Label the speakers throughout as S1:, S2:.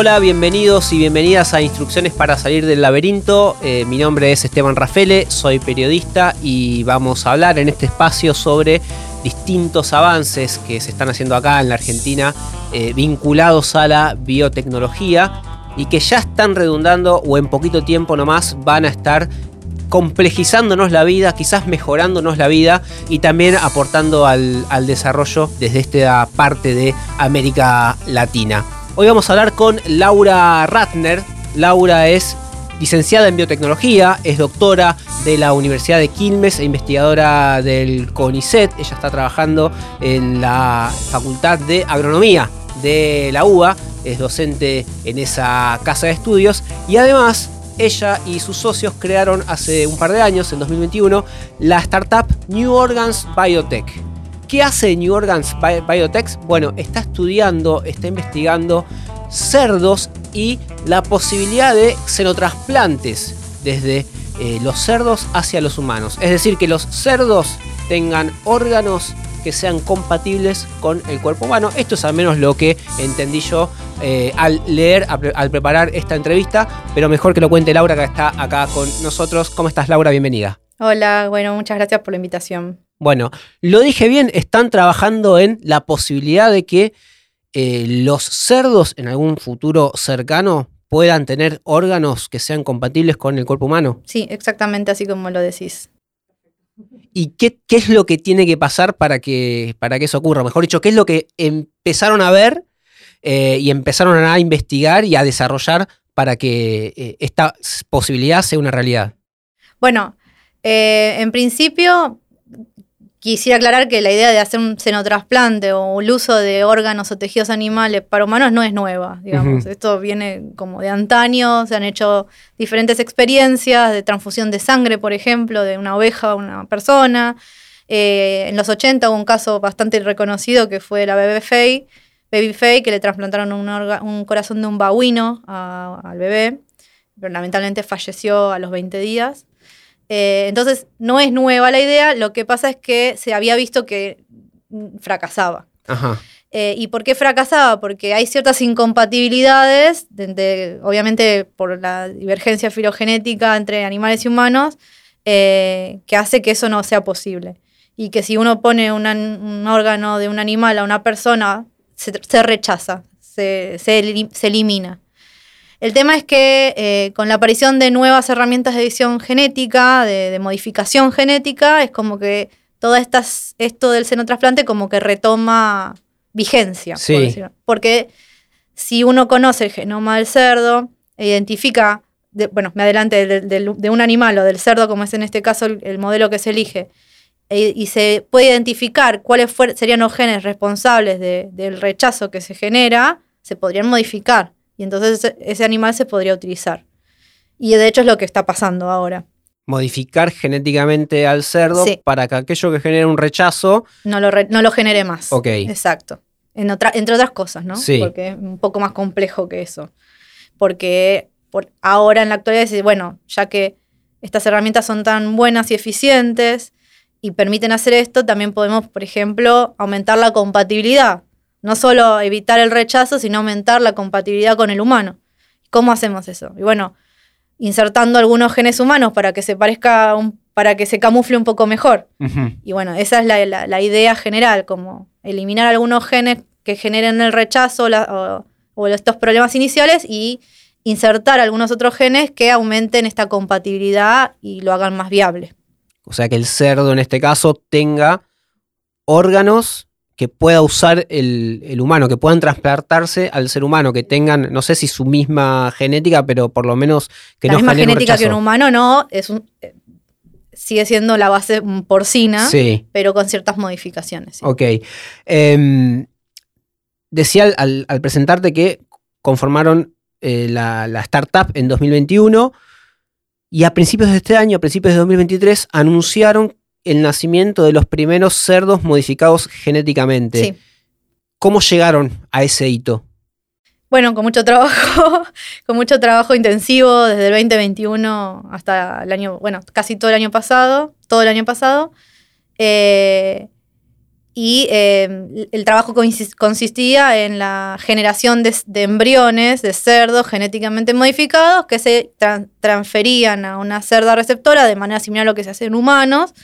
S1: Hola, bienvenidos y bienvenidas a Instrucciones para salir del laberinto. Eh, mi nombre es Esteban Rafele, soy periodista y vamos a hablar en este espacio sobre distintos avances que se están haciendo acá en la Argentina eh, vinculados a la biotecnología y que ya están redundando o en poquito tiempo nomás van a estar complejizándonos la vida, quizás mejorándonos la vida y también aportando al, al desarrollo desde esta parte de América Latina. Hoy vamos a hablar con Laura Ratner. Laura es licenciada en biotecnología, es doctora de la Universidad de Quilmes e investigadora del CONICET. Ella está trabajando en la Facultad de Agronomía de la UBA, es docente en esa casa de estudios y además ella y sus socios crearon hace un par de años, en 2021, la startup New Organs Biotech. ¿Qué hace New Organs Biotech? Bueno, está estudiando, está investigando cerdos y la posibilidad de xenotrasplantes desde eh, los cerdos hacia los humanos. Es decir, que los cerdos tengan órganos que sean compatibles con el cuerpo humano. Esto es al menos lo que entendí yo eh, al leer, al preparar esta entrevista, pero mejor que lo cuente Laura que está acá con nosotros. ¿Cómo estás Laura? Bienvenida.
S2: Hola, bueno, muchas gracias por la invitación.
S1: Bueno, lo dije bien, están trabajando en la posibilidad de que eh, los cerdos en algún futuro cercano puedan tener órganos que sean compatibles con el cuerpo humano.
S2: Sí, exactamente así como lo decís.
S1: ¿Y qué, qué es lo que tiene que pasar para que, para que eso ocurra? Mejor dicho, ¿qué es lo que empezaron a ver eh, y empezaron a investigar y a desarrollar para que eh, esta posibilidad sea una realidad?
S2: Bueno, en principio Quisiera aclarar que la idea de hacer un senotrasplante o el uso de órganos o tejidos animales para humanos no es nueva, digamos. Esto viene como de antaño, se han hecho diferentes experiencias de transfusión de sangre, por ejemplo, de una oveja a una persona. Eh, en los 80 hubo un caso bastante reconocido que fue la bebé Faye, Baby Faye, que le trasplantaron un, corazón de un babuino al bebé, pero lamentablemente falleció a los 20 días. Eh, entonces, no es nueva la idea, lo que pasa es que se había visto que fracasaba. Eh, ¿Y por qué fracasaba? Porque hay ciertas incompatibilidades, obviamente por la divergencia filogenética entre animales y humanos, eh, que hace que eso no sea posible. Y que si uno pone un órgano de un animal a una persona, se, rechaza, se elimina. El tema es que eh, con la aparición de nuevas herramientas de edición genética, de, modificación genética, es como que todo estas, esto del senotrasplante como que retoma vigencia. Porque si uno conoce el genoma del cerdo, e identifica, bueno, me adelante de, un animal o del cerdo, como es en este caso el, modelo que se elige, e, y se puede identificar cuáles serían los genes responsables del rechazo que se genera, se podrían modificar. Y entonces ese animal se podría utilizar. Y de hecho es lo que está pasando ahora.
S1: Modificar genéticamente al cerdo para que aquello que genere un rechazo...
S2: No lo, no lo genere más.
S1: Ok.
S2: Exacto. En otra, entre otras cosas, ¿no?
S1: Sí.
S2: Porque es un poco más complejo que eso. Porque por ahora en la actualidad, bueno, ya que estas herramientas son tan buenas y eficientes y permiten hacer esto, también podemos, por ejemplo, aumentar la compatibilidad no solo evitar el rechazo, sino aumentar la compatibilidad con el humano. ¿Cómo hacemos eso? Y bueno, insertando algunos genes humanos para que se parezca, para que se camufle un poco mejor. Y bueno, esa es la, idea general, como eliminar algunos genes que generen el rechazo o, o, estos problemas iniciales y insertar algunos otros genes que aumenten esta compatibilidad y lo hagan más viable.
S1: O sea, que el cerdo en este caso tenga órganos que pueda usar el, humano, que puedan trasplantarse al ser humano, que tengan, no sé si su misma genética, pero por lo menos que
S2: la
S1: no
S2: misma genética que un humano no, es un, eh, sigue siendo la base porcina, pero con ciertas modificaciones.
S1: Ok. Em, decía al, presentarte que conformaron eh, la, la startup en 2021 y a principios de este año, a principios de 2023, anunciaron el nacimiento de los primeros cerdos modificados genéticamente. Sí. ¿Cómo llegaron a ese hito?
S2: Bueno, con mucho trabajo, con mucho trabajo intensivo desde el 2021 hasta el año, bueno, casi todo el año pasado, todo el año pasado. Eh, Y eh, el trabajo consistía en la generación de, embriones de cerdos genéticamente modificados que se transferían a una cerda receptora de manera similar a lo que se hace en humanos.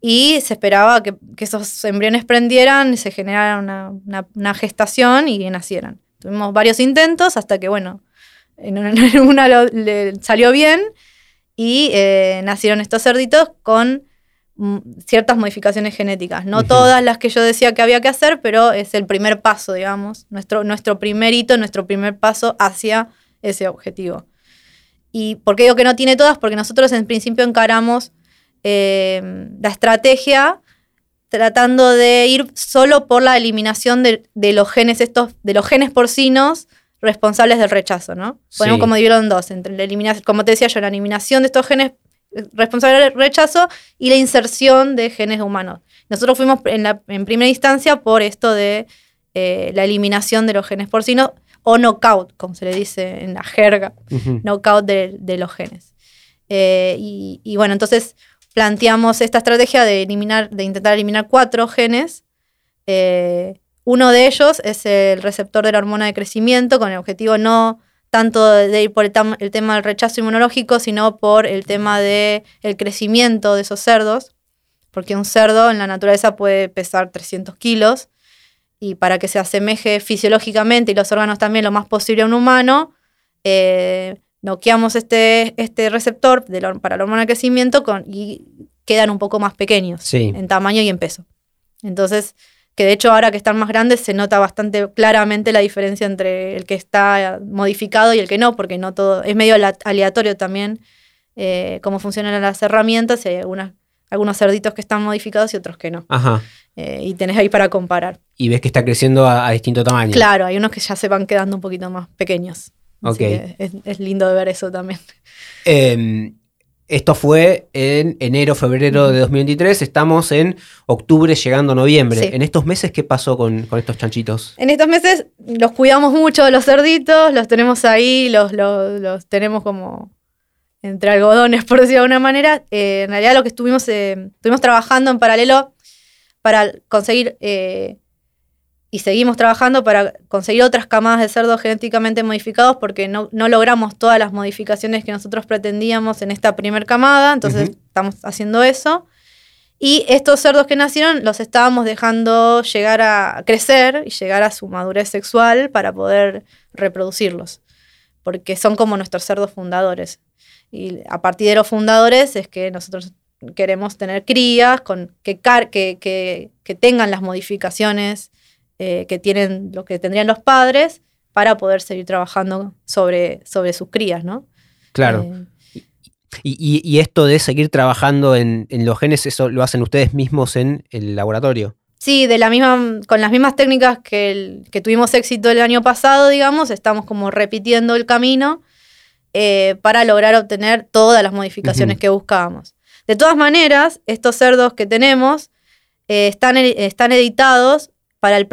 S2: Y se esperaba que, esos embriones prendieran, se generara una, gestación y nacieran. Tuvimos varios intentos hasta que, bueno, en una, le salió bien y eh, nacieron estos cerditos con Mm, ciertas modificaciones genéticas. No todas las que yo decía que había que hacer, pero es el primer paso, digamos, nuestro, nuestro primer hito, nuestro primer paso hacia ese objetivo. ¿Y por qué digo que no tiene todas? Porque nosotros en principio encaramos eh, la estrategia tratando de ir solo por la eliminación de, los genes estos, de los genes porcinos responsables del rechazo, ¿no? Podemos como dividirlo en dos, entre la eliminación, como te decía yo, la eliminación de estos genes responsable del rechazo y la inserción de genes humanos. Nosotros fuimos en, la, en primera instancia por esto de eh, la eliminación de los genes porcinos o knockout, como se le dice en la jerga, knockout de, los genes. Eh, y, bueno, entonces planteamos esta estrategia de, eliminar, de intentar eliminar cuatro genes. Eh, uno de ellos es el receptor de la hormona de crecimiento con el objetivo no tanto de ir por el, tema del rechazo inmunológico, sino por el tema del el crecimiento de esos cerdos, porque un cerdo en la naturaleza puede pesar 300 kilos, y para que se asemeje fisiológicamente y los órganos también lo más posible a un humano, eh, noqueamos este, este receptor para la hormona de crecimiento con, y quedan un poco más pequeños en tamaño y en peso. Entonces, que de hecho ahora que están más grandes se nota bastante claramente la diferencia entre el que está modificado y el que no, porque no todo, es medio aleatorio también eh, cómo funcionan las herramientas, hay algunos cerditos que están modificados y otros que no.
S1: Ajá.
S2: Eh, y tenés ahí para comparar.
S1: Y ves que está creciendo a, distinto tamaño.
S2: Claro, hay unos que ya se van quedando un poquito más pequeños. Ok. es, es, lindo de ver eso también.
S1: Eh, esto fue en enero, febrero de 2023. Estamos en octubre, llegando a noviembre. En estos meses, ¿qué pasó con, estos chanchitos?
S2: En estos meses los cuidamos mucho, los cerditos, los tenemos ahí, los, los, tenemos como entre algodones, por decirlo de alguna manera. Eh, en realidad, lo que estuvimos, eh, estuvimos trabajando en paralelo para conseguir eh, y seguimos trabajando para conseguir otras camadas de cerdos genéticamente modificados porque no, logramos todas las modificaciones que nosotros pretendíamos en esta primera camada, entonces estamos haciendo eso. Y estos cerdos que nacieron los estábamos dejando llegar a crecer y llegar a su madurez sexual para poder reproducirlos, porque son como nuestros cerdos fundadores. Y a partir de los fundadores es que nosotros queremos tener crías con, que, que, que tengan las modificaciones eh, que tienen lo que tendrían los padres para poder seguir trabajando sobre, sobre sus crías, ¿no?
S1: Claro. Eh, y, esto de seguir trabajando en, los genes, ¿eso lo hacen ustedes mismos en el laboratorio?
S2: Sí, de la misma, con las mismas técnicas que, que tuvimos éxito el año pasado, digamos, estamos como repitiendo el camino eh, para lograr obtener todas las modificaciones que buscábamos. De todas maneras, estos cerdos que tenemos están, están editados para el,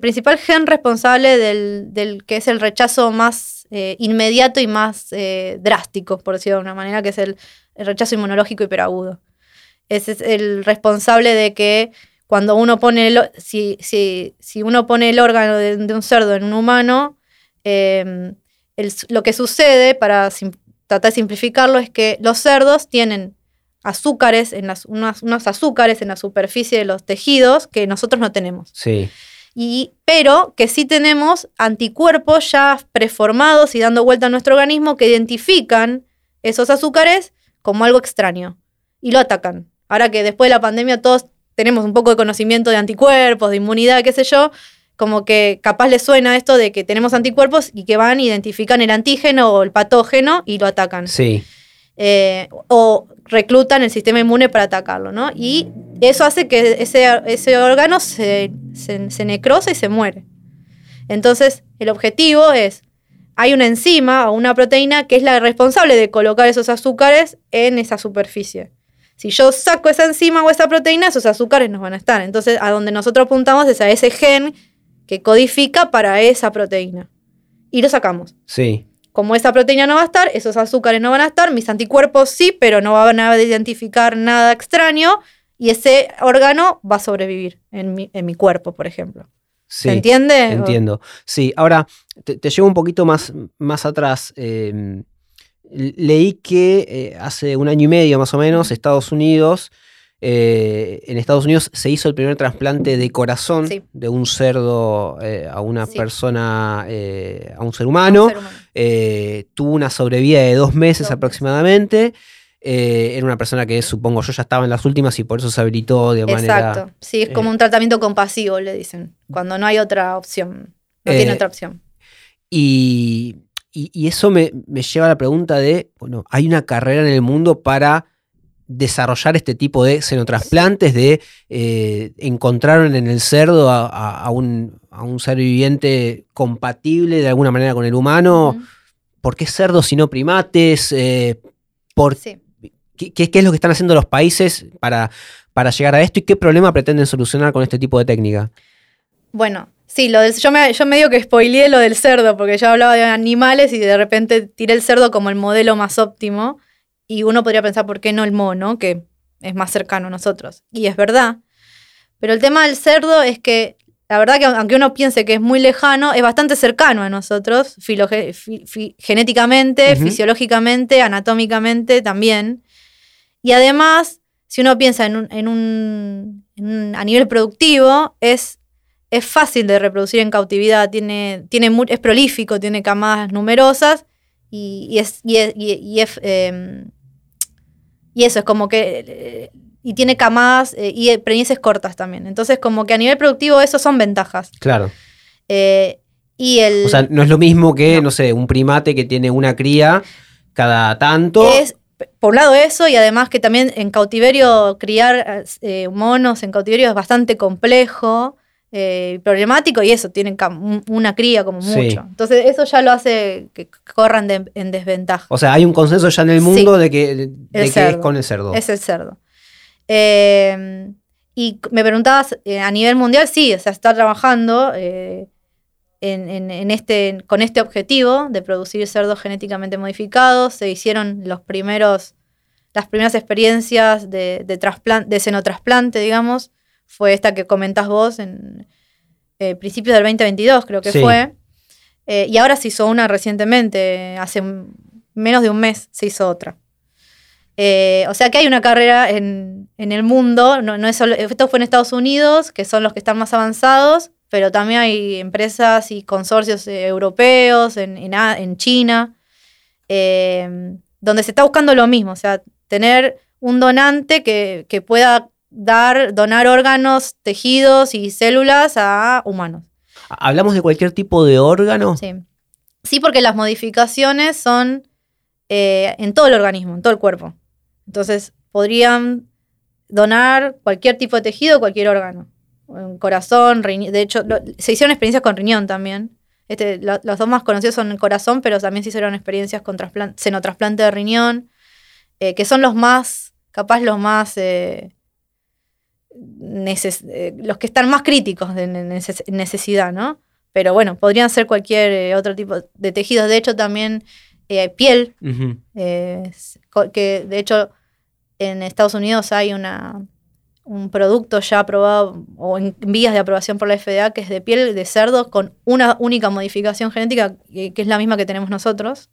S2: principal gen responsable del, que es el rechazo más eh, inmediato y más eh, drástico, por decirlo de una manera, que es el, rechazo inmunológico hiperagudo. Ese es el responsable de que cuando uno pone el, si, si, uno pone el órgano de, un cerdo en un humano, em, lo que sucede, para tratar de simplificarlo, es que los cerdos tienen azúcares, en las, unos, azúcares en la superficie de los tejidos que nosotros no tenemos.
S1: Sí.
S2: Y, pero que sí tenemos anticuerpos ya preformados y dando vuelta a nuestro organismo que identifican esos azúcares como algo extraño y lo atacan. Ahora que después de la pandemia todos tenemos un poco de conocimiento de anticuerpos, de inmunidad, qué sé yo, como que capaz les suena esto de que tenemos anticuerpos y que van, identifican el antígeno o el patógeno y lo atacan.
S1: Sí.
S2: Eh, o reclutan el sistema inmune para atacarlo, ¿no? Y eso hace que ese, ese órgano se, se, necrosa y se muere. Entonces, el objetivo es, hay una enzima o una proteína que es la responsable de colocar esos azúcares en esa superficie. Si yo saco esa enzima o esa proteína, esos azúcares no van a estar. Entonces, a donde nosotros apuntamos es a ese gen que codifica para esa proteína. Y lo sacamos.
S1: Sí
S2: como esa proteína no va a estar, esos azúcares no van a estar, mis anticuerpos sí, pero no van a identificar nada extraño y ese órgano va a sobrevivir en mi, en mi cuerpo, por ejemplo.
S1: Sí,
S2: ¿Se entiende?
S1: Entiendo. Sí, ahora te, te llevo un poquito más, más atrás. Eh, leí que eh, hace un año y medio más o menos, Estados Unidos, eh, en Estados Unidos se hizo el primer trasplante de corazón
S2: Sí.
S1: de un cerdo eh, a una
S2: Sí.
S1: persona, eh, a un ser humano.
S2: Un ser humano.
S1: Tuvo una sobrevida de dos meses
S2: Dos
S1: aproximadamente. Era una persona que supongo yo ya estaba en las últimas y por eso se habilitó de manera.
S2: Exacto. Sí, es como un tratamiento compasivo, le dicen, cuando no hay otra opción. No tiene otra opción.
S1: Y, y- y eso me, me lleva a la pregunta de, bueno, hay una carrera en el mundo para desarrollar este tipo de xenotrasplantes, de eh, encontraron en el cerdo a, a- a un, a un ser viviente compatible de alguna manera con el humano. ¿Por qué cerdos y no primates? Eh, ¿por
S2: Sí.
S1: qué, qué- qué es lo que están haciendo los países para, para llegar a esto y qué problema pretenden solucionar con este tipo de técnica?
S2: Bueno, sí, lo del- yo, me, yo medio que spoileé lo del cerdo, porque yo hablaba de animales y de repente tiré el cerdo como el modelo más óptimo. Y uno podría pensar, ¿por qué no el mono? Que es más cercano a nosotros. Y es verdad. Pero el tema del cerdo es que, la verdad que aunque uno piense que es muy lejano, es bastante cercano a nosotros, genéticamente, fisiológicamente, anatómicamente también. Y además, si uno piensa en un, en un- en un- a nivel productivo, es, es fácil de reproducir en cautividad, tiene, tiene es prolífico, tiene camadas numerosas y, y es, y es- y- y es, eh, y eso es como que eh, y tiene camadas eh, y preñeces cortas también. Entonces, como que a nivel productivo, eso son ventajas.
S1: Claro.
S2: Eh, y el.
S1: O sea, no es lo mismo que, no,
S2: No.
S1: sé, un primate que tiene una cría cada tanto.
S2: Es, por un lado eso, y además que también en cautiverio criar eh, monos en cautiverio es bastante complejo, eh, problemático, y eso, tienen una cría como
S1: Sí.
S2: mucho. Entonces eso ya lo hace que corran de- en desventaja.
S1: O sea, hay un consenso ya en el
S2: Sí.
S1: mundo de que, de que es con el cerdo.
S2: Es el cerdo. Eh, y me preguntabas, eh, a nivel mundial, sí, o sea, está trabajando eh, en, en- en este, con este objetivo de producir cerdos genéticamente modificados. Se hicieron los primeros, las primeras experiencias de, de, de xenotrasplante, digamos. Fue esta que comentás vos en eh, principios del 2022, creo que
S1: Sí.
S2: fue. Eh, y ahora se hizo una recientemente, hace menos de un mes se hizo otra. Eh, o sea que hay una carrera en, en el mundo, no, no es solo, esto fue en Estados Unidos, que son los que están más avanzados, pero también hay empresas y consorcios europeos, en, en China, eh, donde se está buscando lo mismo, o sea, tener un donante que, que pueda dar, donar órganos, tejidos y células a humanos.
S1: ¿Hablamos de cualquier tipo de órgano?
S2: Sí. Sí, porque las modificaciones son eh, en todo el organismo, en todo el cuerpo. Entonces, podrían donar cualquier tipo de tejido, cualquier órgano. Un corazón, riñón. De hecho, lo- se hicieron experiencias con riñón también. Este, lo- los dos más conocidos son el corazón, pero también se hicieron experiencias con trasplan- xenotrasplante de riñón, eh, que son los más, capaz los más, eh, neces- eh, los que están más críticos de ne- neces- necesidad, ¿no? Pero bueno, podrían ser cualquier eh, otro tipo de tejidos. De hecho, también eh, piel, eh, que de hecho en Estados Unidos hay una, un producto ya aprobado o en vías de aprobación por la FDA que es de piel de cerdo con una única modificación genética que, que es la misma que tenemos nosotros,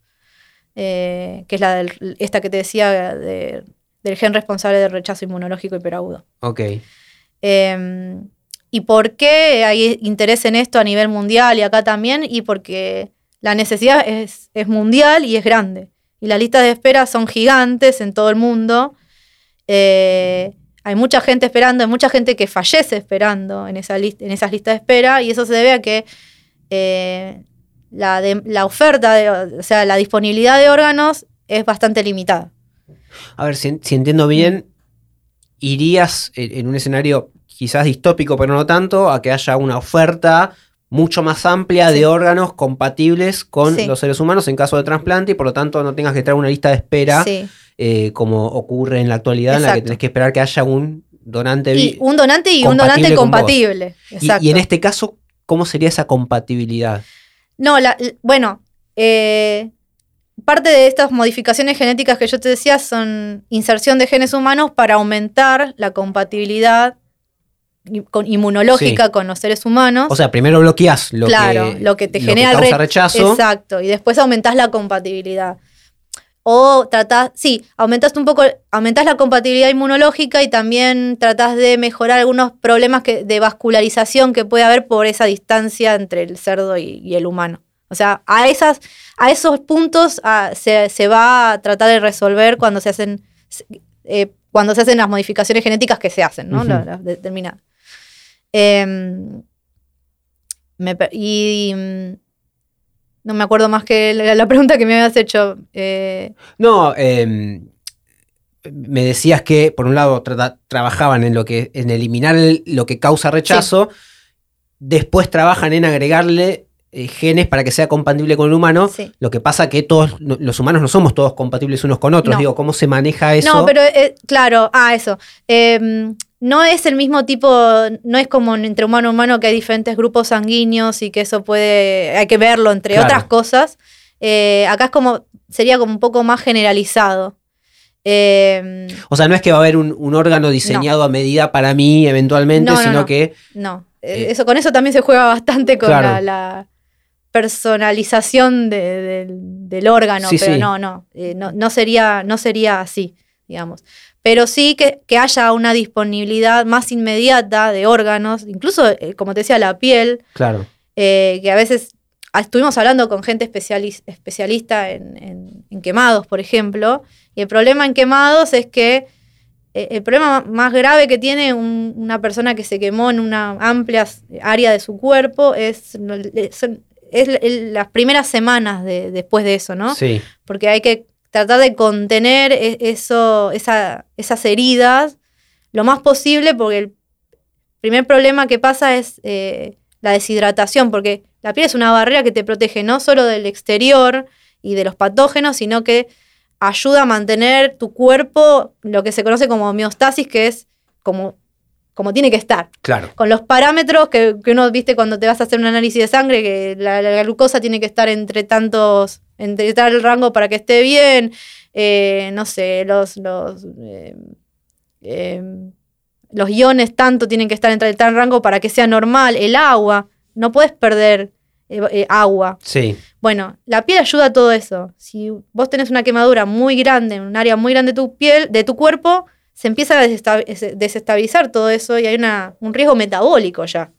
S2: eh, que es la del, esta que te decía de- del gen responsable del rechazo inmunológico hiperagudo.
S1: Ok.
S2: Eh, ¿Y por qué hay interés en esto a nivel mundial y acá también? Y porque la necesidad es, es mundial y es grande. Y las listas de espera son gigantes en todo el mundo. Eh, hay mucha gente esperando, hay mucha gente que fallece esperando en, esa lista, en esas listas de espera y eso se debe a que eh, la, de- la oferta, de- o sea, la disponibilidad de órganos es bastante limitada.
S1: A ver, si, si entiendo bien, irías en, en un escenario quizás distópico, pero no tanto, a que haya una oferta mucho más amplia de órganos compatibles con
S2: Sí.
S1: los seres humanos en caso de trasplante y por lo tanto no tengas que traer una lista de espera
S2: Sí.
S1: eh, como ocurre en la actualidad en la que
S2: Exacto.
S1: tenés que esperar que haya un donante
S2: Y un donante y un donante
S1: compatible
S2: compatible.
S1: Y-
S2: Exacto.
S1: y en este caso, ¿cómo sería esa compatibilidad?
S2: No, la- bueno, eh, parte de estas modificaciones genéticas que yo te decía son inserción de genes humanos para aumentar la compatibilidad inmunológica con los seres humanos.
S1: O sea, primero bloqueas lo
S2: que, lo que te genera
S1: causa rechazo.
S2: Exacto, y después aumentás la compatibilidad. O tratás, sí, aumentás un poco, aumentás la compatibilidad inmunológica y también tratás de mejorar algunos problemas que, de vascularización que puede haber por esa distancia entre el cerdo y, el humano. O sea, a, esas, a esos puntos ah, se, va a tratar de resolver cuando se hacen, eh, cuando se hacen las modificaciones genéticas que se hacen, ¿no? las determinadas. Em, y mm, no me acuerdo más que la, pregunta que me habías hecho.
S1: Eh. No, em, me decías que por un lado trabajaban en lo que en eliminar lo que causa rechazo, después trabajan en agregarle eh, genes para que sea compatible con el humano. Lo que pasa que todos los humanos no somos todos compatibles unos con otros. Digo, ¿cómo se maneja eso?
S2: No, pero eh, claro, ah, eso. Em, no es el mismo tipo, no es como entre humano y humano que hay diferentes grupos sanguíneos y que eso puede, hay que verlo entre otras cosas. Eh, acá es como, sería como un poco más generalizado.
S1: Em, o sea, no es que va a haber un, órgano diseñado a medida para mí eventualmente, sino que...
S2: No, eso, con eso también se juega bastante con la, personalización del órgano, pero no, no, eh, no, no, sería, no sería así, digamos pero sí que, haya una disponibilidad más inmediata de órganos, incluso, eh, como te decía, la piel.
S1: Claro.
S2: Eh, que a veces ah, estuvimos hablando con gente especialista en, quemados, por ejemplo, y el problema en quemados es que el problema más grave que tiene una persona que se quemó en una amplia área de su cuerpo es, es, las primeras semanas después de eso, ¿no?
S1: Sí.
S2: Porque hay que tratar de contener e, eso, esas heridas lo más posible, porque el primer problema que pasa es eh, la deshidratación, porque la piel es una barrera que te protege no solo del exterior y de los patógenos, sino que ayuda a mantener tu cuerpo, lo que se conoce como homeostasis, que es como, como tiene que estar.
S1: Claro.
S2: Con los parámetros que, uno viste cuando te vas a hacer un análisis de sangre, que la glucosa tiene que estar entre tantos entre el rango para que esté bien, eh, no sé, los, los, eh, eh, los iones tanto tienen que estar entre tal rango para que sea normal, el agua, no puedes perder agua.
S1: Sí.
S2: Bueno, la piel ayuda a todo eso. Si vos tenés una quemadura muy grande, en un área muy grande de tu piel, de tu cuerpo, se empieza a desestabilizar todo eso y hay una, un riesgo metabólico ya.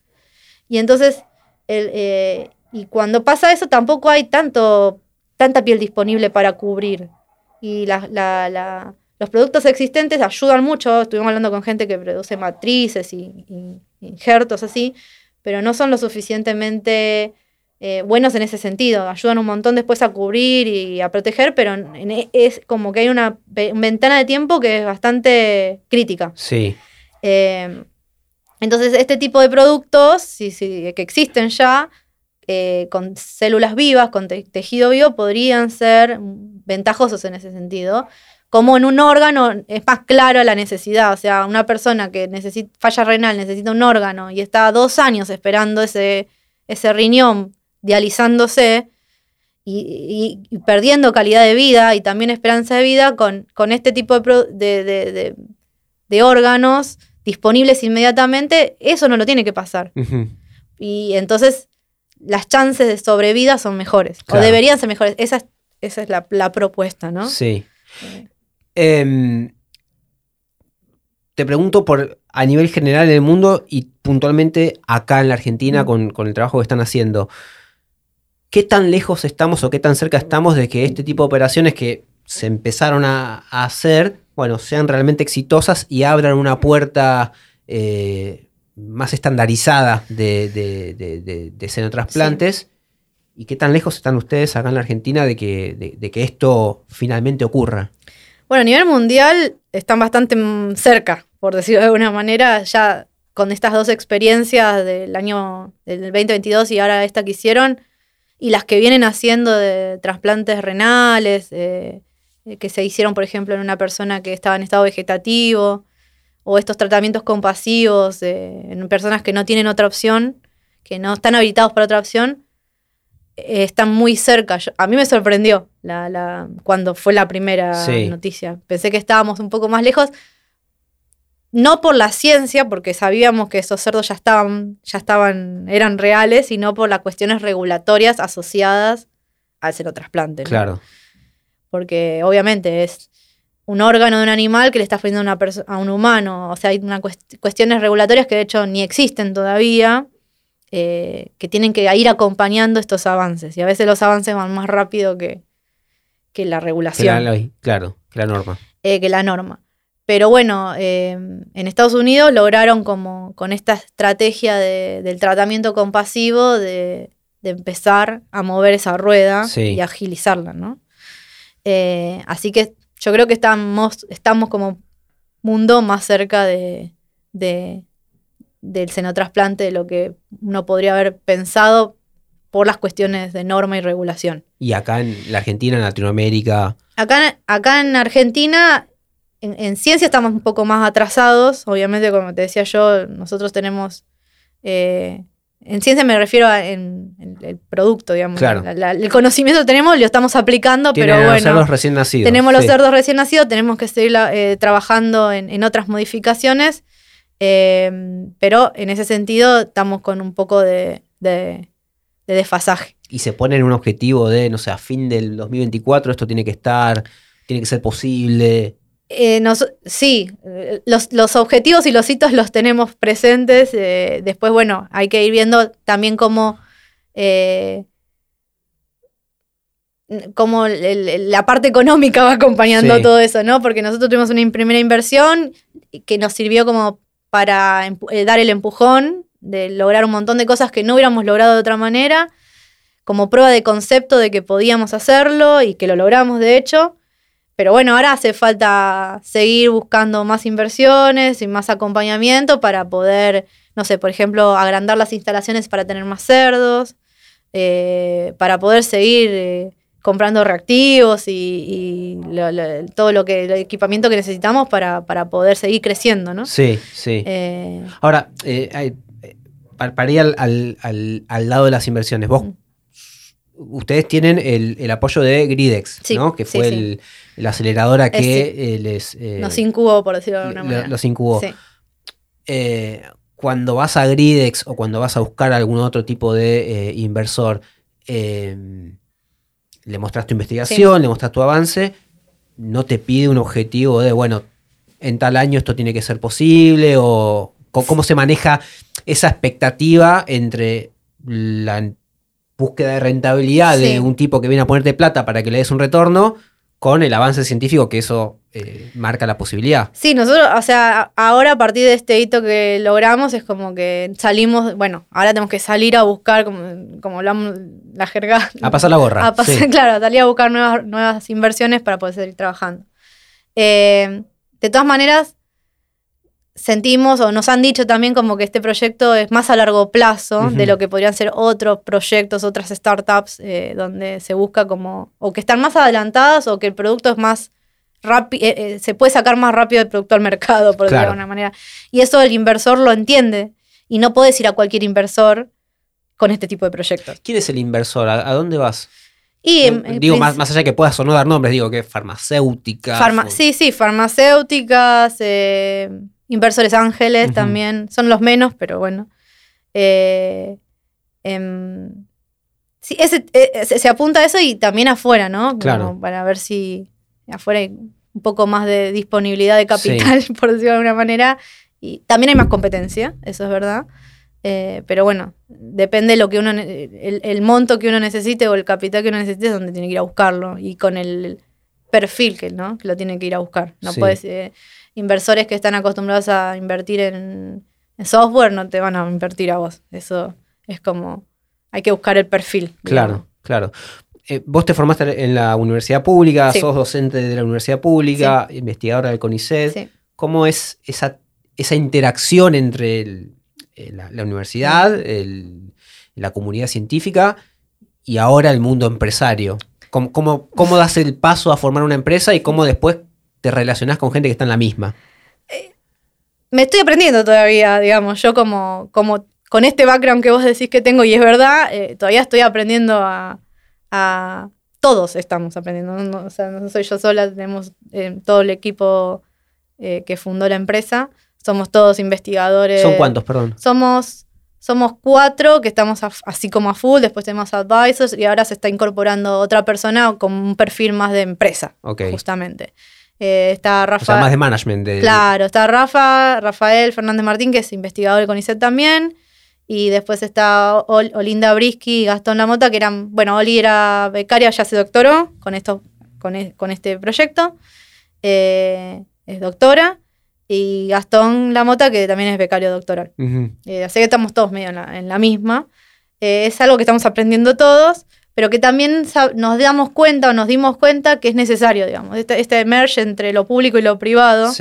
S2: Y entonces, y cuando pasa eso, tampoco hay tanto tanta piel disponible para cubrir. Y los productos existentes ayudan mucho. Estuvimos hablando con gente que produce matrices y, injertos así, pero no son lo suficientemente eh, buenos en ese sentido. Ayudan un montón después a cubrir y a proteger, pero e, es como que hay una ventana de tiempo que es bastante crítica.
S1: Sí.
S2: Eh, entonces, este tipo de productos, sí, sí, que existen ya, eh, con células vivas, con tejido vivo, podrían ser ventajosos en ese sentido. Como en un órgano es más clara la necesidad, o sea, una persona que necesita, falla renal necesita un órgano y está dos años esperando ese, ese riñón dializándose y, perdiendo calidad de vida y también esperanza de vida con, con este tipo de, de, órganos disponibles inmediatamente, eso no lo tiene que pasar. Y entonces las chances de sobrevida son mejores, o deberían ser mejores. Esa es, esa es la, propuesta, ¿no?
S1: Sí. Em, te pregunto por a nivel general en el mundo y puntualmente acá en la Argentina con, el trabajo que están haciendo. ¿Qué tan lejos estamos o qué tan cerca estamos de que este tipo de operaciones que se empezaron a, hacer, bueno, sean realmente exitosas y abran una puerta eh, más estandarizada de, de, de, xenotrasplantes. ¿Y qué tan lejos están ustedes acá en la Argentina de que, de, que esto finalmente ocurra?
S2: Bueno, a nivel mundial están bastante cerca, por decirlo de alguna manera, ya con estas dos experiencias del año del 2022 y ahora esta que hicieron, y las que vienen haciendo de trasplantes renales, que se hicieron, por ejemplo, en una persona que estaba en estado vegetativo, o estos tratamientos compasivos en personas que no tienen otra opción, que no están habilitados para otra opción, eh, están muy cerca. Yo- a mí me sorprendió la, la- cuando fue la primera
S1: Sí.
S2: noticia. Pensé que estábamos un poco más lejos. No por la ciencia, porque sabíamos que esos cerdos ya estaban, ya estaban, eran reales, sino por las cuestiones regulatorias asociadas al xenotrasplante. ¿no?
S1: Claro.
S2: porque obviamente es un órgano de un animal que le estás poniendo a, una a un humano. O sea, hay una cuest- cuestiones regulatorias que de hecho ni existen todavía, eh, que tienen que ir acompañando estos avances. Y a veces los avances van más rápido que, que la
S1: Que
S2: regulación,
S1: la ley, claro, que la norma.
S2: eh, que la norma. Pero bueno, eh, en Estados Unidos lograron como con esta estrategia de- del tratamiento compasivo de, de empezar a mover esa rueda
S1: Sí.
S2: y agilizarla, ¿no? Eh, así que yo creo que estamos, estamos como mundo más cerca de, de- del xenotrasplante de lo que uno podría haber pensado por las cuestiones de norma y regulación.
S1: Y acá en la Argentina, en Latinoamérica,
S2: Acá, acá en Argentina, en, en ciencia estamos un poco más atrasados. Obviamente, como te decía yo, nosotros tenemos. eh, en ciencia me refiero a en, en el producto, digamos.
S1: Claro.
S2: La- la- el conocimiento tenemos, lo estamos aplicando, pero
S1: los
S2: bueno.
S1: cerdos recién nacidos.
S2: Tenemos los cerdos recién nacidos, tenemos que seguir eh, trabajando en, en otras modificaciones, eh, pero en ese sentido estamos con un poco de, de- de desfasaje.
S1: Y se ponen un objetivo de, no sé, a fin del 2024 esto tiene que estar, tiene que ser posible.
S2: Eh, nos- sí, eh, los, los objetivos y los hitos los tenemos presentes. eh, después, bueno, hay que ir viendo también cómo, eh, cómo el- la parte económica va acompañando
S1: Sí.
S2: todo eso, ¿no? Porque nosotros tuvimos una primera inversión que nos sirvió como para eh, dar el empujón de lograr un montón de cosas que no hubiéramos logrado de otra manera, como prueba de concepto de que podíamos hacerlo y que lo logramos de hecho. Pero bueno, ahora hace falta seguir buscando más inversiones y más acompañamiento para poder, no sé, por ejemplo, agrandar las instalaciones para tener más cerdos, eh, para poder seguir eh, comprando reactivos y, y lo- lo- todo lo que el equipamiento que necesitamos para, para poder seguir creciendo, ¿no?
S1: Sí, sí.
S2: Eh,
S1: Ahora, eh, eh, para, ir al, al- al- al lado de las inversiones, vos. Ustedes tienen el, el apoyo de Gridex,
S2: Sí,
S1: ¿no? Que fue
S2: sí.
S1: el- la aceleradora que eh, les... eh,
S2: nos incubó, por decirlo de alguna manera.
S1: los incubó. Eh, cuando vas a Gridex o cuando vas a buscar algún otro tipo de eh, inversor, eh, le mostras tu investigación, le mostras tu avance, no te pide un objetivo de, bueno, en tal año esto tiene que ser posible o cómo se maneja esa expectativa entre la búsqueda de rentabilidad
S2: Sí.
S1: de un tipo que viene a ponerte plata para que le des un retorno con el avance científico que eso eh, marca la posibilidad.
S2: Sí, nosotros, o sea, ahora a partir de este hito que logramos es como que salimos, bueno, ahora tenemos que salir a buscar, como, como hablamos la jerga.
S1: A pasar la gorra.
S2: A pasar,
S1: sí.
S2: claro, salir a buscar nuevas, nuevas inversiones para poder seguir trabajando. Eh, de todas maneras, sentimos o nos han dicho también como que este proyecto es más a largo plazo de lo que podrían ser otros proyectos, otras startups, eh, donde se busca como, o que están más adelantadas o que el producto es más rápido, se puede sacar más rápido el producto al mercado, por decirlo de alguna manera. Y eso el inversor lo entiende y no puedes ir a cualquier inversor con este tipo de proyectos.
S1: ¿Quién es el inversor? ¿A, a dónde vas?
S2: Y,
S1: Eh,
S2: en
S1: digo,
S2: princi-
S1: más, más allá que puedas o no dar nombres, digo que farmacéutica.
S2: Farma- sí, sí, farmacéuticas, eh, inversores ángeles también, son los menos, pero bueno. Eh, em, sí, ese- eh, se, se apunta a eso y también afuera, ¿no? Como
S1: Claro.
S2: para ver si afuera hay un poco más de disponibilidad de capital, por decirlo de alguna manera. Y también hay más competencia, eso es verdad. Eh, pero bueno, depende de lo que uno el monto que uno necesite o el capital que uno necesite es donde tiene que ir a buscarlo y con el perfil que, ¿no? que lo tiene que ir a buscar. No
S1: Sí.
S2: puedes eh, inversores que están acostumbrados a invertir en, en software no te van a invertir a vos. Eso es como hay que buscar el perfil.
S1: Claro,
S2: digamos.
S1: claro. Eh, vos te formaste en la universidad pública,
S2: Sí.
S1: sos docente de la universidad pública, investigadora del CONICET.
S2: Sí.
S1: ¿Cómo es esa, esa interacción entre el- eh, la, la universidad, el- la comunidad científica y ahora el mundo empresario? ¿Cómo, cómo, cómo das el paso a formar una empresa y cómo después te relacionás con gente que está en la misma?
S2: me estoy aprendiendo todavía, digamos, yo como, como, con este background que vos decís que tengo, y es verdad, eh, todavía estoy aprendiendo a, Todos estamos aprendiendo, no, o sea, no soy yo sola, tenemos eh, todo el equipo eh, que fundó la empresa, somos todos investigadores.
S1: ¿Son cuántos, perdón?
S2: Somos somos cuatro que estamos así como a full, después tenemos advisors y ahora se está incorporando otra persona con un perfil más de empresa, justamente. Eh, está Rafa. O
S1: sea, más de management.
S2: Claro, está Rafa, Rafael Fernández Martín, que es investigador de CONICET también. Y después está Olinda Brisky y Gastón Lamota, que eran. Bueno, Oli era becaria, ya se doctoró con, esto, con, e, este proyecto. Eh, es doctora y Gastón Lamota, que también es becario doctoral. Eh, así que estamos todos medio en la, misma. Eh, es algo que estamos aprendiendo todos, pero que también nos damos cuenta o nos dimos cuenta que es necesario, digamos. Este, este merge entre lo público y lo privado,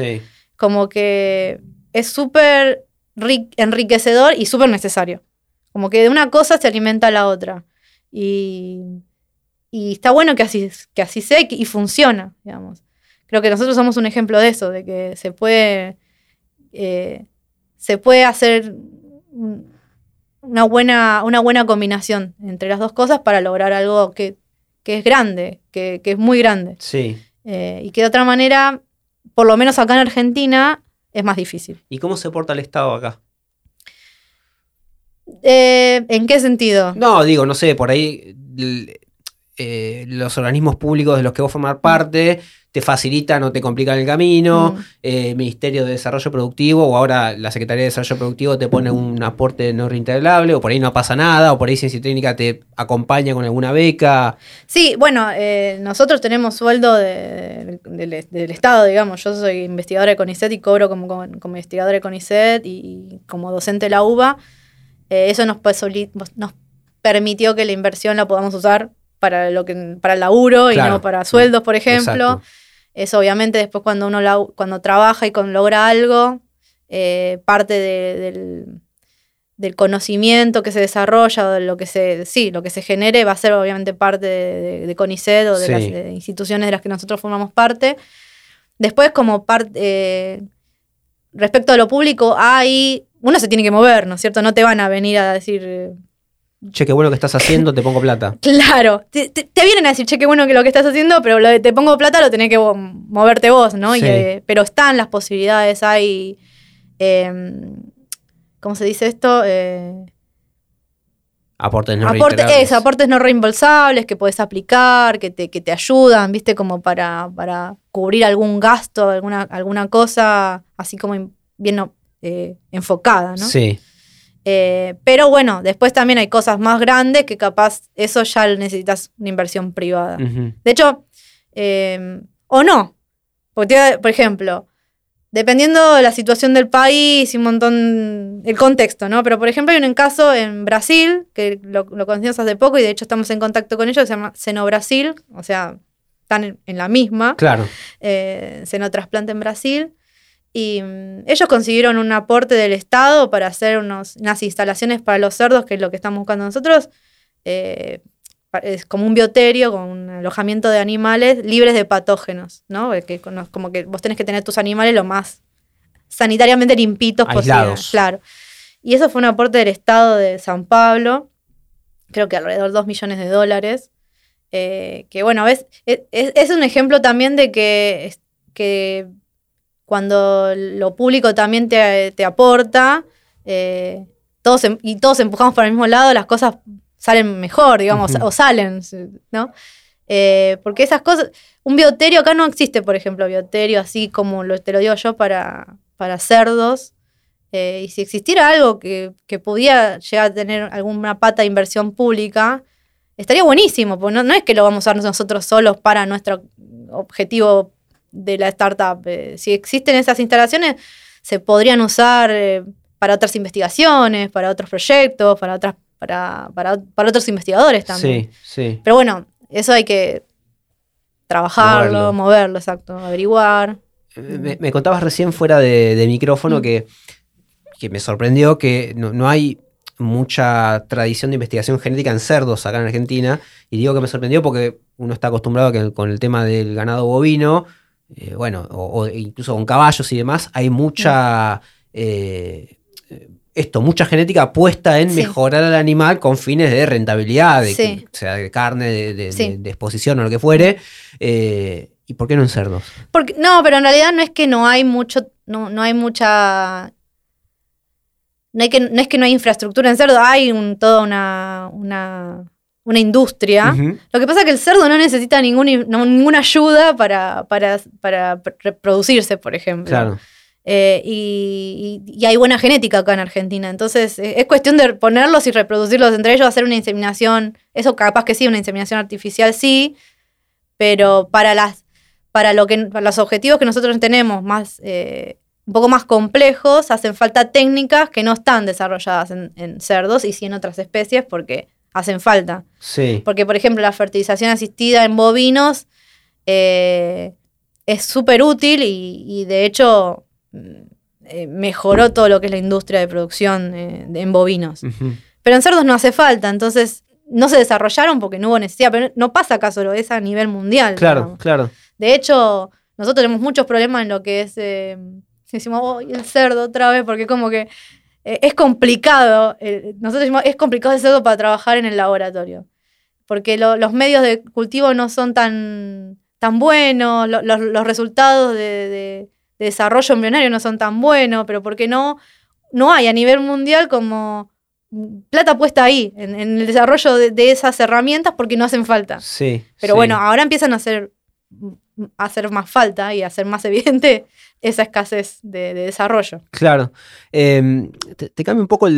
S2: como que es súper enriquecedor y súper necesario. Como que de una cosa se alimenta la otra. Y, y está bueno que así, que así sea y funciona, digamos creo que nosotros somos un ejemplo de eso, de que se puede, eh, se puede hacer una buena, una buena combinación entre las dos cosas para lograr algo que, es grande, que, es muy grande.
S1: Sí.
S2: Eh, y que de otra manera, por lo menos acá en Argentina, es más difícil.
S1: ¿Y cómo se porta el Estado acá?
S2: Eh, ¿En qué sentido?
S1: No, digo, no sé, por ahí los organismos públicos de los que vos formar parte te facilitan o te complican el camino, mm. eh, Ministerio de Desarrollo Productivo o ahora la Secretaría de Desarrollo Productivo te pone un aporte no reintegrable o por ahí no pasa nada o por ahí Ciencia Técnica te acompaña con alguna beca.
S2: Sí, bueno, eh, nosotros tenemos sueldo del, Estado, digamos, yo soy investigadora de CONICET y cobro como, como, investigadora de CONICET y, como docente de la UBA. Eh, eso nos, nos permitió que la inversión la podamos usar para lo que para el laburo y no para sueldos, por ejemplo. Eso obviamente después cuando uno cuando trabaja y con, logra algo, eh, parte del, conocimiento que se desarrolla o de lo que se, sí, lo que se genere va a ser obviamente parte de, de, CONICET o de las instituciones de las que nosotros formamos parte. Después, como parte, eh, respecto a lo público, hay, uno se tiene que mover, ¿no es cierto? No te van a venir a decir,
S1: che, qué bueno que estás haciendo, te pongo plata.
S2: Claro, te, vienen a decir, che, qué bueno que lo que estás haciendo, pero lo de te pongo plata lo tenés que moverte vos, ¿no? Eh, pero están las posibilidades, hay, em, ¿cómo se dice esto? Eh,
S1: aportes no
S2: reembolsables. aportes no reembolsables que puedes aplicar, que te, que te ayudan, ¿viste? Como para, para cubrir algún gasto, alguna, alguna cosa así como bien eh, enfocada, ¿no?
S1: Sí.
S2: Eh, pero bueno, después también hay cosas más grandes que capaz eso ya necesitas una inversión privada. De hecho, eh, o no. Porque, por ejemplo, dependiendo de la situación del país y un montón, el contexto, ¿no? Pero por ejemplo hay un caso en Brasil, que lo, conocimos hace poco y de hecho estamos en contacto con ellos, se llama Seno Brasil, o sea, están en, la misma.
S1: Claro.
S2: Eh, Trasplante en Brasil. Y mm, ellos consiguieron un aporte del Estado para hacer unos, unas instalaciones para los cerdos, que es lo que estamos buscando nosotros. Eh, es como un bioterio con un alojamiento de animales libres de patógenos, ¿no? Que, como que vos tenés que tener tus animales lo más sanitariamente limpitos posible. Claro. Y eso fue un aporte del Estado de San Pablo, creo que alrededor de 2 millones de dólares. Eh, que bueno, ves, es, es, un ejemplo también de que, que cuando lo público también te, aporta, eh, todos, em, y todos empujamos para el mismo lado, las cosas salen mejor, digamos, o salen, ¿no? Eh, porque esas cosas, un bioterio acá no existe, por ejemplo, bioterio así como lo, te lo digo yo para, para cerdos. Eh, y si existiera algo que, que, pudiera llegar a tener alguna pata de inversión pública, estaría buenísimo, porque no, no es que lo vamos a usar nosotros solos para nuestro objetivo de la startup. Eh, si existen esas instalaciones, se podrían usar eh, para otras investigaciones, para otros proyectos, para otras, para, para, otros investigadores también.
S1: Sí, sí.
S2: Pero bueno, eso hay que trabajarlo, moverlo, exacto, averiguar.
S1: Eh, me, contabas recién fuera de, micrófono mm. que, que, me sorprendió que no, hay mucha tradición de investigación genética en cerdos acá en Argentina. Y digo que me sorprendió porque uno está acostumbrado a que con el tema del ganado bovino eh, bueno, o, incluso con caballos y demás, hay mucha... Eh, esto, mucha genética puesta en mejorar al animal con fines de rentabilidad, de, sea de carne, de, exposición o lo que fuere. Eh, ¿Y por qué no en cerdos?
S2: Porque, no, pero en realidad no es que no hay mucho, no, no hay mucha no, hay que, no es que no hay infraestructura en cerdo, hay un, toda una, una, industria. Lo que pasa es que el cerdo no necesita ningún, ninguna ayuda para, para, para, reproducirse, por ejemplo. Claro. Eh, y, hay buena genética acá en Argentina. Entonces, eh, es cuestión de ponerlos y reproducirlos entre ellos, hacer una inseminación. Eso capaz que sí, una inseminación artificial sí, pero para las para lo que para los objetivos que nosotros tenemos más eh, un poco más complejos, hacen falta técnicas que no están desarrolladas en, cerdos y sí en otras especies porque hacen falta. Sí. Porque, por ejemplo, la fertilización asistida en bovinos es súper útil y, de hecho eh, mejoró todo lo que es la industria de producción eh, en bovinos. Pero en cerdos no hace falta, entonces no se desarrollaron porque no hubo necesidad, pero no pasa acá solo, es a nivel mundial.
S1: Claro, claro.
S2: De hecho, nosotros tenemos muchos problemas en lo que es, eh, decimos, oh, el cerdo otra vez, porque como que es complicado, nosotros decimos, es complicado el cerdo para trabajar en el laboratorio, porque los medios de cultivo no son tan, tan buenos, los resultados de de desarrollo embrionario no son tan buenos, pero porque no, no hay a nivel mundial como plata puesta ahí, en, el desarrollo de, esas herramientas porque no hacen falta.
S1: Sí.
S2: Pero bueno, ahora empiezan a hacer, hacer más falta y a ser más evidente esa escasez de, desarrollo.
S1: Claro. Em, te, cambia un poco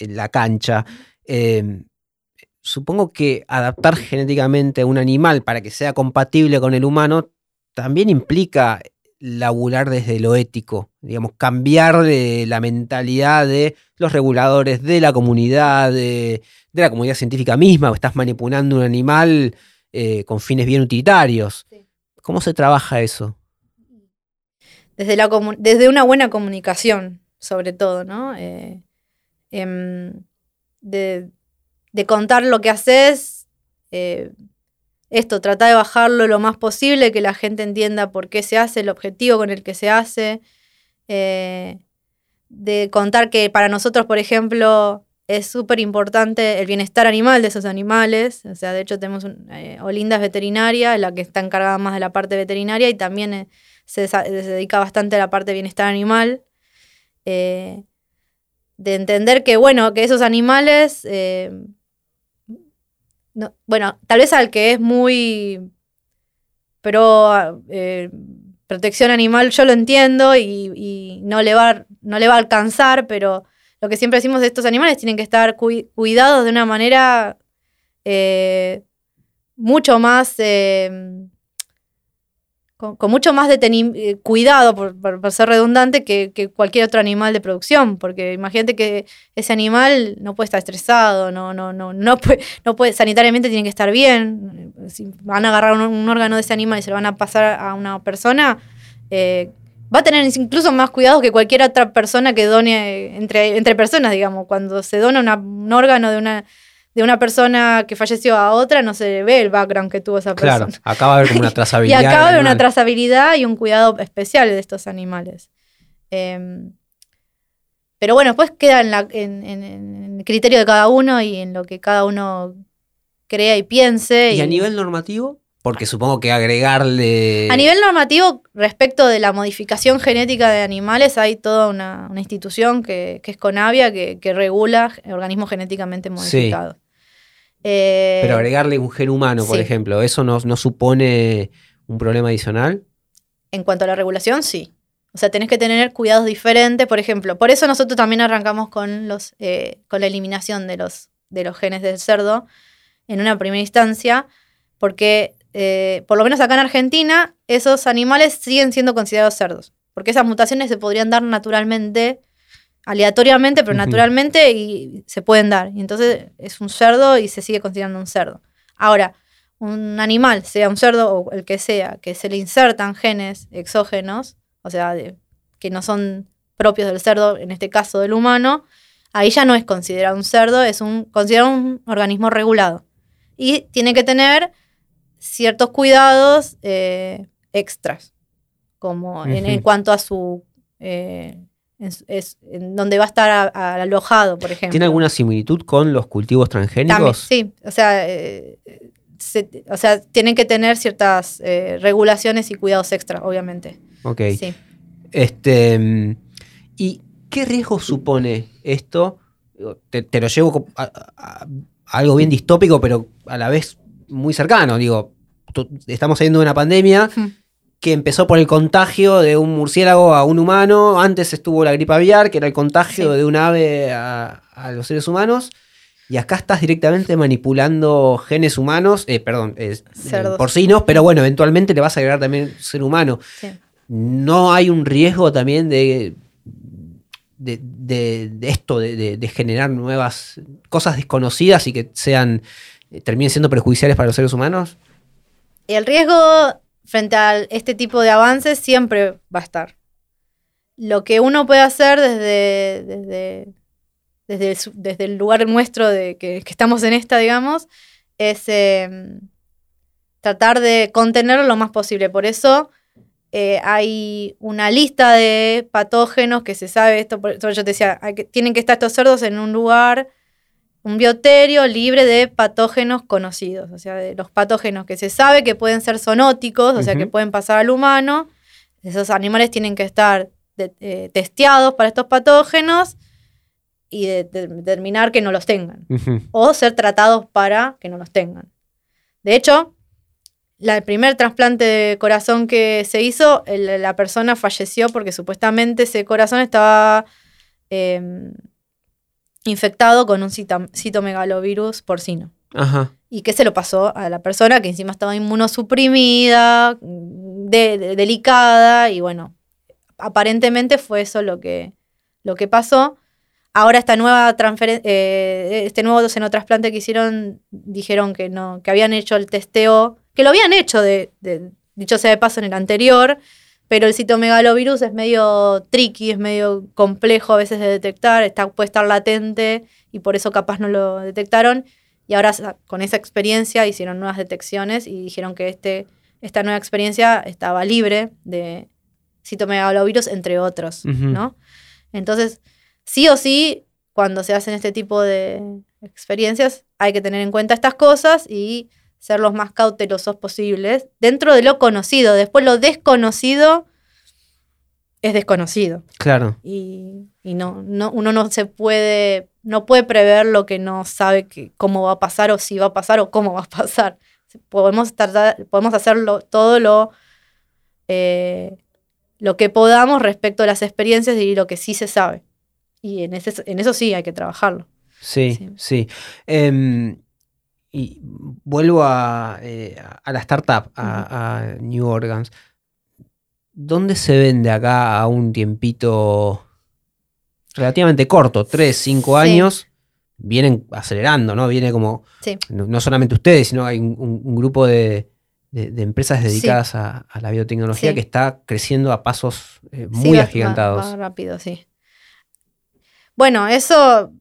S1: la cancha. Em, supongo que adaptar genéticamente a un animal para que sea compatible con el humano también implica laburar desde lo ético, digamos, cambiar de la mentalidad de los reguladores, de la comunidad, de, la comunidad científica misma, estás manipulando un animal eh, con fines bien utilitarios. ¿Cómo se trabaja eso?
S2: Desde, la desde una buena comunicación, sobre todo, ¿no? Eh, em, de, contar lo que haces, eh, esto, trata de bajarlo lo más posible, que la gente entienda por qué se hace, el objetivo con el que se hace. De contar que para nosotros, por ejemplo, es súper importante el bienestar animal de esos animales. O sea, de hecho tenemos eh, Olinda es veterinaria, la que está encargada más de la parte veterinaria y también eh, se, dedica bastante a la parte de bienestar animal. de entender que, bueno, que esos animales bueno, tal vez al que es muy pero eh, protección animal yo lo entiendo y, no, le va, no le va a alcanzar, pero lo que siempre decimos de estos animales tienen que estar cuidados de una manera eh, mucho más eh, con, mucho más eh, cuidado, por, ser redundante, que, cualquier otro animal de producción, porque imagínate que ese animal no puede estar estresado, no, no, no, no, puede, sanitariamente tiene que estar bien. Si van a agarrar un, órgano de ese animal y se lo van a pasar a una persona, eh, va a tener incluso más cuidado que cualquier otra persona que done entre, entre personas, digamos. Cuando se dona un órgano de una de una persona que falleció a otra, no se ve el background que tuvo esa persona.
S1: Claro, acaba de haber como una trazabilidad.
S2: y acaba de haber una trazabilidad y un cuidado especial de estos animales. Em, pero bueno, después queda en, el criterio de cada uno y en lo que cada uno crea y piense.
S1: ¿Y, a nivel normativo? Porque supongo que agregarle...
S2: A nivel normativo, respecto de la modificación genética de animales, hay toda una, institución que, es Conavia, que, regula organismos genéticamente modificados.
S1: Eh, Pero agregarle un gen humano, por ejemplo, ¿eso no, supone un problema adicional?
S2: En cuanto a la regulación, sí. O sea, tenés que tener cuidados diferentes, por ejemplo. Por eso nosotros también arrancamos con, los, eh, con la eliminación de los, de los genes del cerdo en una primera instancia, porque eh, por lo menos acá en Argentina, esos animales siguen siendo considerados cerdos. Porque esas mutaciones se podrían dar naturalmente aleatoriamente, pero naturalmente y se pueden dar. Y entonces es un cerdo y se sigue considerando un cerdo. Ahora, un animal, sea un cerdo o el que sea, que se le insertan genes exógenos, o sea, que no son propios del cerdo, en este caso del humano, ahí ya no es considerado un cerdo, es un, considerado un organismo regulado. Y tiene que tener ciertos cuidados eh, extras, como en, cuanto a su eh, es, en donde va a estar alojado, por ejemplo.
S1: ¿Tiene alguna similitud con los cultivos transgénicos?
S2: sí, o sea, eh, o sea, tienen que tener ciertas eh, regulaciones y cuidados extra, obviamente.
S1: Ok. Sí. Este, ¿Y qué riesgo supone esto? Te, lo llevo a, algo bien distópico, pero a la vez muy cercano. Digo, estamos saliendo de una pandemia que empezó por el contagio de un murciélago a un humano. Antes estuvo la gripe aviar, que era el contagio de un ave a, los seres humanos. Y acá estás directamente manipulando genes humanos, eh, perdón, eh, porcinos, pero bueno, eventualmente le vas a agregar también ser humano. No hay un riesgo también de, de, esto, de, generar nuevas cosas desconocidas y que sean, eh, terminen siendo perjudiciales para los seres humanos.
S2: El riesgo frente a este tipo de avances siempre va a estar. Lo que uno puede hacer desde, desde, desde, el, lugar nuestro de que, estamos en esta, digamos, es em, tratar de contenerlo lo más posible. Por eso eh, hay una lista de patógenos que se sabe, esto por yo te decía, tienen que estar estos cerdos en un lugar un bioterio libre de patógenos conocidos, o sea, de los patógenos que se sabe que pueden ser zoonóticos, o sea, que pueden pasar al humano. Esos animales tienen que estar eh, testeados para estos patógenos y determinar que no los tengan, o ser tratados para que no los tengan. De hecho, el primer trasplante de corazón que se hizo, la persona falleció porque supuestamente ese corazón estaba... Em, infectado con un citomegalovirus porcino. Ajá. Y que se lo pasó a la persona que encima estaba inmunosuprimida, delicada, y bueno, aparentemente fue eso lo que, lo que pasó. Ahora esta nueva eh, este nuevo senotrasplante que hicieron, dijeron que no, que habían hecho el testeo, que lo habían hecho de, de dicho sea de paso en el anterior, pero el citomegalovirus es medio tricky, es medio complejo a veces de detectar, está, puede estar latente y por eso capaz no lo detectaron. Y ahora con esa experiencia hicieron nuevas detecciones y dijeron que este, esta nueva experiencia estaba libre de citomegalovirus, entre otros, ¿no? Entonces, sí o sí, cuando se hacen este tipo de experiencias, hay que tener en cuenta estas cosas y ser los más cautelosos posibles dentro de lo conocido. Después lo desconocido es desconocido.
S1: Claro.
S2: Y, no, no, uno no se puede, no puede prever lo que no sabe que, cómo va a pasar o si va a pasar o cómo va a pasar. Podemos, tardar, podemos hacerlo todo lo, eh, lo que podamos respecto a las experiencias y lo que sí se sabe. Y en, ese, en eso sí hay que trabajarlo.
S1: Sí, sí. Em, y vuelvo a, eh, la startup, a, New Organs. ¿Dónde se vende acá a un tiempito relativamente corto, tres, cinco años? Vienen acelerando, ¿no? Viene como, no, solamente ustedes, sino hay un, grupo de, empresas dedicadas a, la biotecnología que está creciendo a pasos eh, muy agigantados.
S2: rápido, sí. Bueno, eso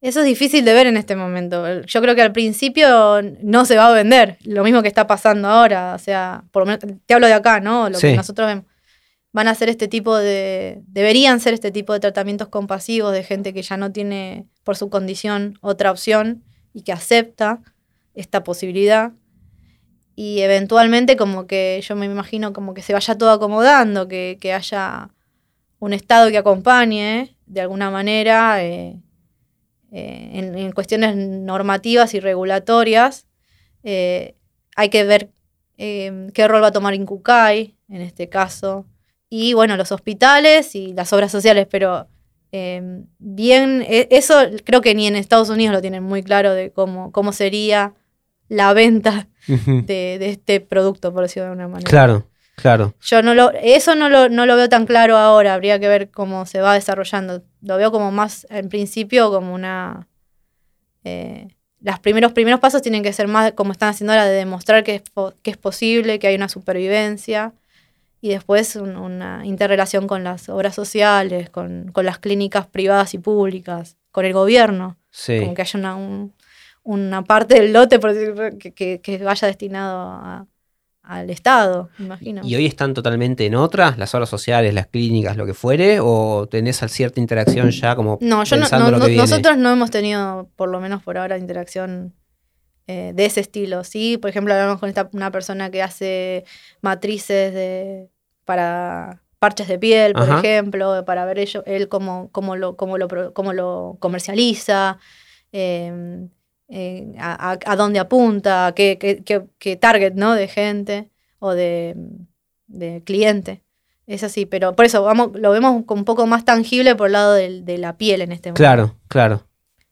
S2: eso es difícil de ver en este momento. Yo creo que al principio no se va a vender, lo mismo que está pasando ahora. O sea, por lo menos, te hablo de acá, ¿no? Lo que nosotros vemos. Van a ser este tipo de. Deberían ser este tipo de tratamientos compasivos de gente que ya no tiene, por su condición, otra opción y que acepta esta posibilidad. Y eventualmente, como que yo me imagino como que se vaya todo acomodando, que, haya un Estado que acompañe de alguna manera. Eh, eh, en, cuestiones normativas y regulatorias. Eh, hay que ver eh, qué rol va a tomar Incucay en este caso. Y bueno, los hospitales y las obras sociales, pero bien, e, eso creo que ni en Estados Unidos lo tienen muy claro de cómo, cómo sería la venta de, de, este producto, por decirlo de alguna manera.
S1: Claro. Claro.
S2: Yo no lo, eso no lo, no lo veo tan claro ahora, habría que ver cómo se va desarrollando. Lo veo como más, en principio, como una... Eh, los primeros, primeros pasos tienen que ser más como están haciendo ahora, de demostrar que es, que es posible, que hay una supervivencia, y después una interrelación con las obras sociales, con, las clínicas privadas y públicas, con el gobierno. Como que haya una, parte del lote por que, que, vaya destinado a, al Estado, me imagino.
S1: ¿Y hoy están totalmente en otras, las obras sociales, las clínicas, lo que fuere? ¿O tenés cierta interacción ya como
S2: No, yo no, nosotros no hemos tenido, por lo menos por ahora, interacción eh, de ese estilo. Sí, por ejemplo, hablamos con esta, una persona que hace matrices de, para parches de piel, por
S1: Ajá.
S2: ejemplo, para ver ello- él cómo, cómo, lo, cómo, lo, pro- cómo lo comercializa, eh, eh, a, a- dónde apunta, qué, qué- qué- qué target ¿no? de gente o de, de cliente. Es así, pero por eso vamos, lo vemos un poco más tangible por el lado del- de la piel en este momento.
S1: Claro, claro.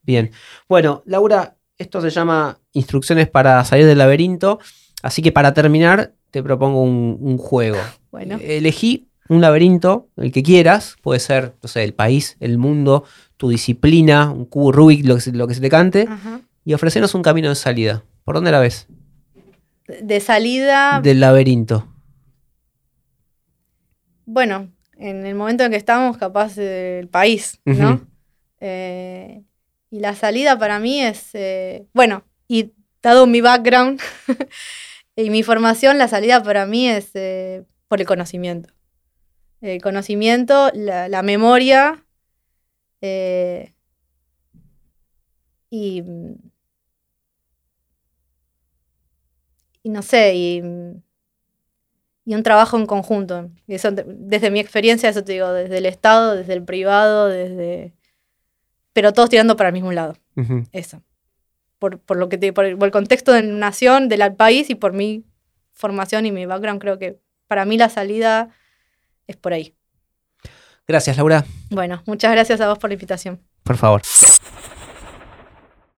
S1: Bien. Bueno, Laura, esto se llama Instrucciones para salir del laberinto. Así que para terminar, te propongo un, un juego.
S2: Bueno,
S1: Elegí un laberinto, el que quieras. Puede ser, no sé, el país, el mundo, tu disciplina, un cubo Rubik, lo que se, lo que se te cante.
S2: ajá.
S1: Y ofrecernos un camino de salida. ¿Por dónde la ves?
S2: de salida,
S1: Del laberinto.
S2: bueno, en el momento en que estamos, capaz del país, ¿no? Eh, y la salida para mí es, eh, bueno, y dado mi background y mi formación, la salida para mí es eh, por el conocimiento. El conocimiento, la, la memoria eh, y, y no sé, y, y un trabajo en conjunto. Y eso, desde mi experiencia, eso te digo, desde el Estado, desde el privado, desde... Pero todos tirando para el mismo lado. Eso. Por, por lo que te, por, el, por el contexto de la nación, del país y por mi formación y mi background, creo que para mí la salida es por ahí.
S1: Gracias, Laura.
S2: Bueno, muchas gracias a vos por la invitación.
S1: Por favor.